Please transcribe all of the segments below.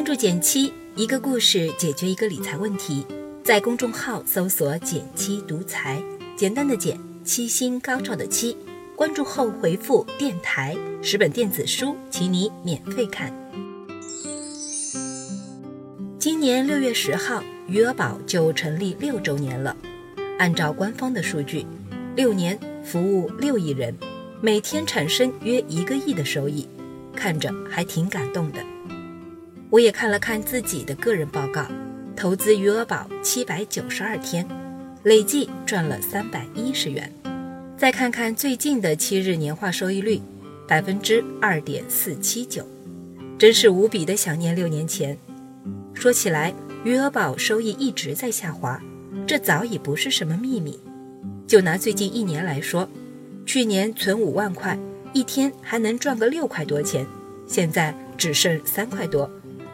关注减七，一个故事解决一个理财问题。在公众号搜索“减七独裁，简单的减，七星高照的七。关注后回复“电台”，十本电子书，请你免费看。今年六月十号，余额宝就成立六周年了。按照官方的数据，六年服务六亿人，每天产生约一个亿的收益，看着还挺感动的。我也看了看自己的个人报告，投资余额宝七百九十二天，累计赚了三百一十元。再看看最近的七日年化收益率，百分之二点四七九，真是无比的想念六年前。说起来，余额宝收益一直在下滑，这早已不是什么秘密。就拿最近一年来说，去年存五万块，一天还能赚个六块多钱，现在只剩三块多。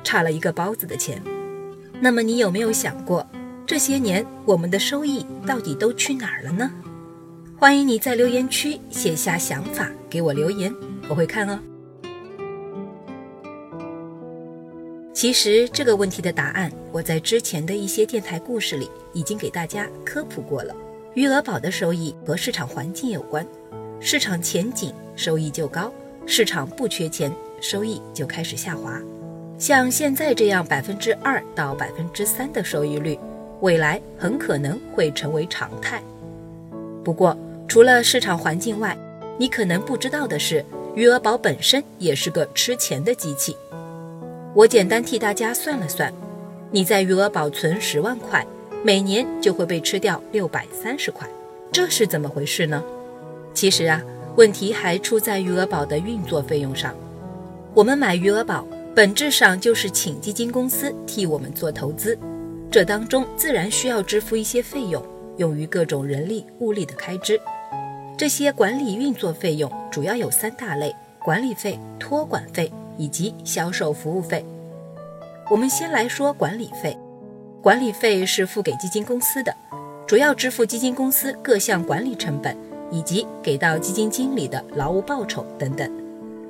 差了一个包子的钱，那么你有没有想过，这些年我们的收益到底都去哪儿了呢？欢迎你在留言区写下想法，给我留言，我会看哦。其实这个问题的答案，我在之前的一些电台故事里已经给大家科普过了。余额宝的收益和市场环境有关，市场前景收益就高，市场不缺钱，收益就开始下滑。像现在这样百分之二到百分之三的收益率，未来很可能会成为常态。不过，除了市场环境外，你可能不知道的是，余额宝本身也是个吃钱的机器。我简单替大家算了算，你在余额宝存十万块，每年就会被吃掉六百三十块，这是怎么回事呢？其实啊，问题还出在余额宝的运作费用上。我们买余额宝。本质上就是请基金公司替我们做投资，这当中自然需要支付一些费用，用于各种人力物力的开支。这些管理运作费用主要有三大类：管理费、托管费以及销售服务费。我们先来说管理费，管理费是付给基金公司的，主要支付基金公司各项管理成本以及给到基金经理的劳务报酬等等。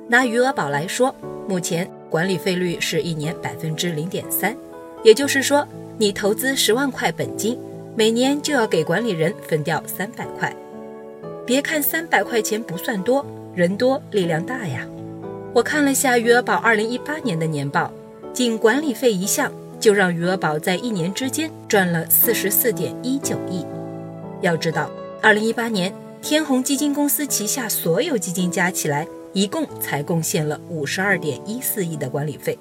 拿余额宝来说，目前。管理费率是一年百分之零点三，也就是说，你投资十万块本金，每年就要给管理人分掉三百块。别看三百块钱不算多，人多力量大呀。我看了下余额宝二零一八年的年报，仅管理费一项就让余额宝在一年之间赚了四十四点一九亿。要知道，二零一八年天弘基金公司旗下所有基金加起来。一共才贡献了五十二点一四亿的管理费，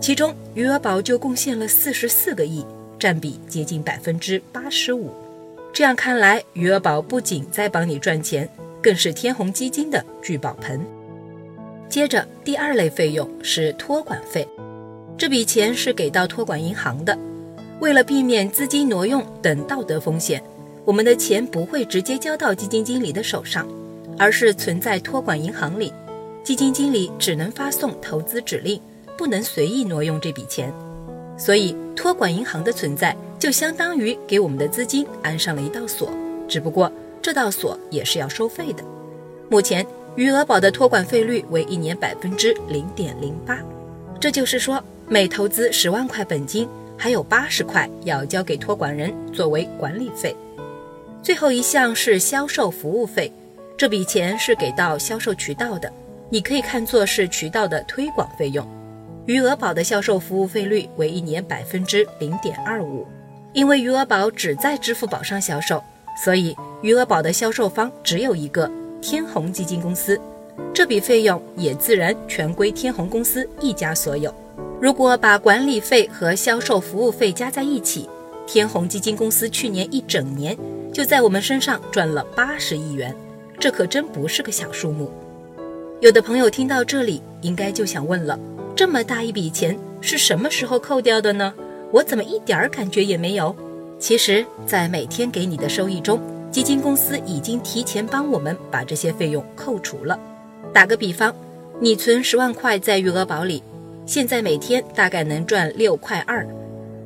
其中余额宝就贡献了四十四个亿，占比接近百分之八十五。这样看来，余额宝不仅在帮你赚钱，更是天弘基金的聚宝盆。接着，第二类费用是托管费，这笔钱是给到托管银行的。为了避免资金挪用等道德风险，我们的钱不会直接交到基金经理的手上，而是存在托管银行里。基金经理只能发送投资指令，不能随意挪用这笔钱，所以托管银行的存在就相当于给我们的资金安上了一道锁，只不过这道锁也是要收费的。目前余额宝的托管费率为一年百分之零点零八，这就是说每投资十万块本金，还有八十块要交给托管人作为管理费。最后一项是销售服务费，这笔钱是给到销售渠道的。你可以看作是渠道的推广费用，余额宝的销售服务费率为一年百分之零点二五。因为余额宝只在支付宝上销售，所以余额宝的销售方只有一个天弘基金公司，这笔费用也自然全归天弘公司一家所有。如果把管理费和销售服务费加在一起，天弘基金公司去年一整年就在我们身上赚了八十亿元，这可真不是个小数目。有的朋友听到这里，应该就想问了：这么大一笔钱是什么时候扣掉的呢？我怎么一点儿感觉也没有？其实，在每天给你的收益中，基金公司已经提前帮我们把这些费用扣除了。打个比方，你存十万块在余额宝里，现在每天大概能赚六块二，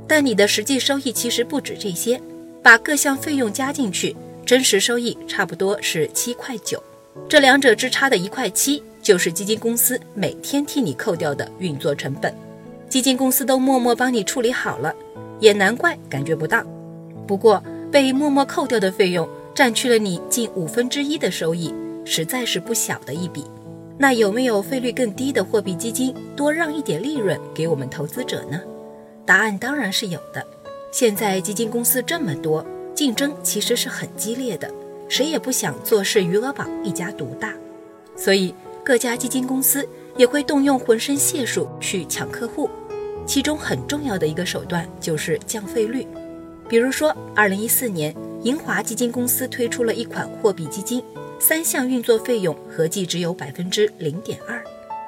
但你的实际收益其实不止这些，把各项费用加进去，真实收益差不多是七块九。这两者之差的一块七，就是基金公司每天替你扣掉的运作成本。基金公司都默默帮你处理好了，也难怪感觉不到。不过被默默扣掉的费用占去了你近五分之一的收益，实在是不小的一笔。那有没有费率更低的货币基金多让一点利润给我们投资者呢？答案当然是有的。现在基金公司这么多，竞争其实是很激烈的，谁也不想坐视余额宝一家独大，所以各家基金公司也会动用浑身解数去抢客户。其中很重要的一个手段就是降费率。比如说，二零一四年，银华基金公司推出了一款货币基金，三项运作费用合计只有百分之零点二。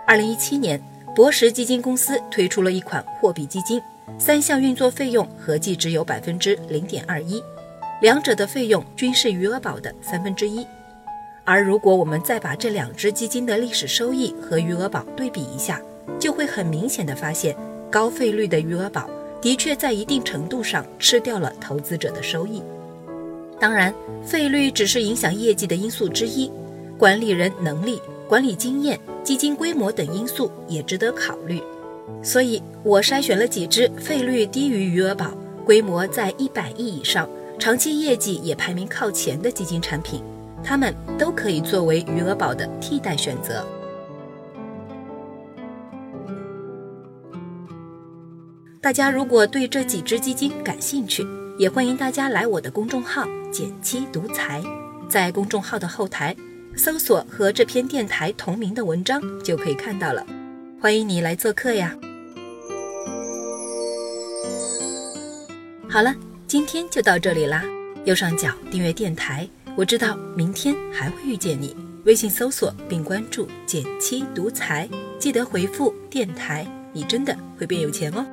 二零一七年，博时基金公司推出了一款货币基金。三项运作费用合计只有百分之零点二一，两者的费用均是余额宝的三分之一。而如果我们再把这两只基金的历史收益和余额宝对比一下，就会很明显的发现，高费率的余额宝的确在一定程度上吃掉了投资者的收益。当然，费率只是影响业绩的因素之一，管理人能力、管理经验、基金规模等因素也值得考虑。所以我筛选了几只费率低于余额宝、规模在一百亿以上、长期业绩也排名靠前的基金产品，它们都可以作为余额宝的替代选择。大家如果对这几只基金感兴趣，也欢迎大家来我的公众号“减七独裁”，在公众号的后台搜索和这篇电台同名的文章，就可以看到了。欢迎你来做客呀！好了，今天就到这里啦。右上角订阅电台，我知道明天还会遇见你。微信搜索并关注“减七独裁”，记得回复“电台”，你真的会变有钱哦。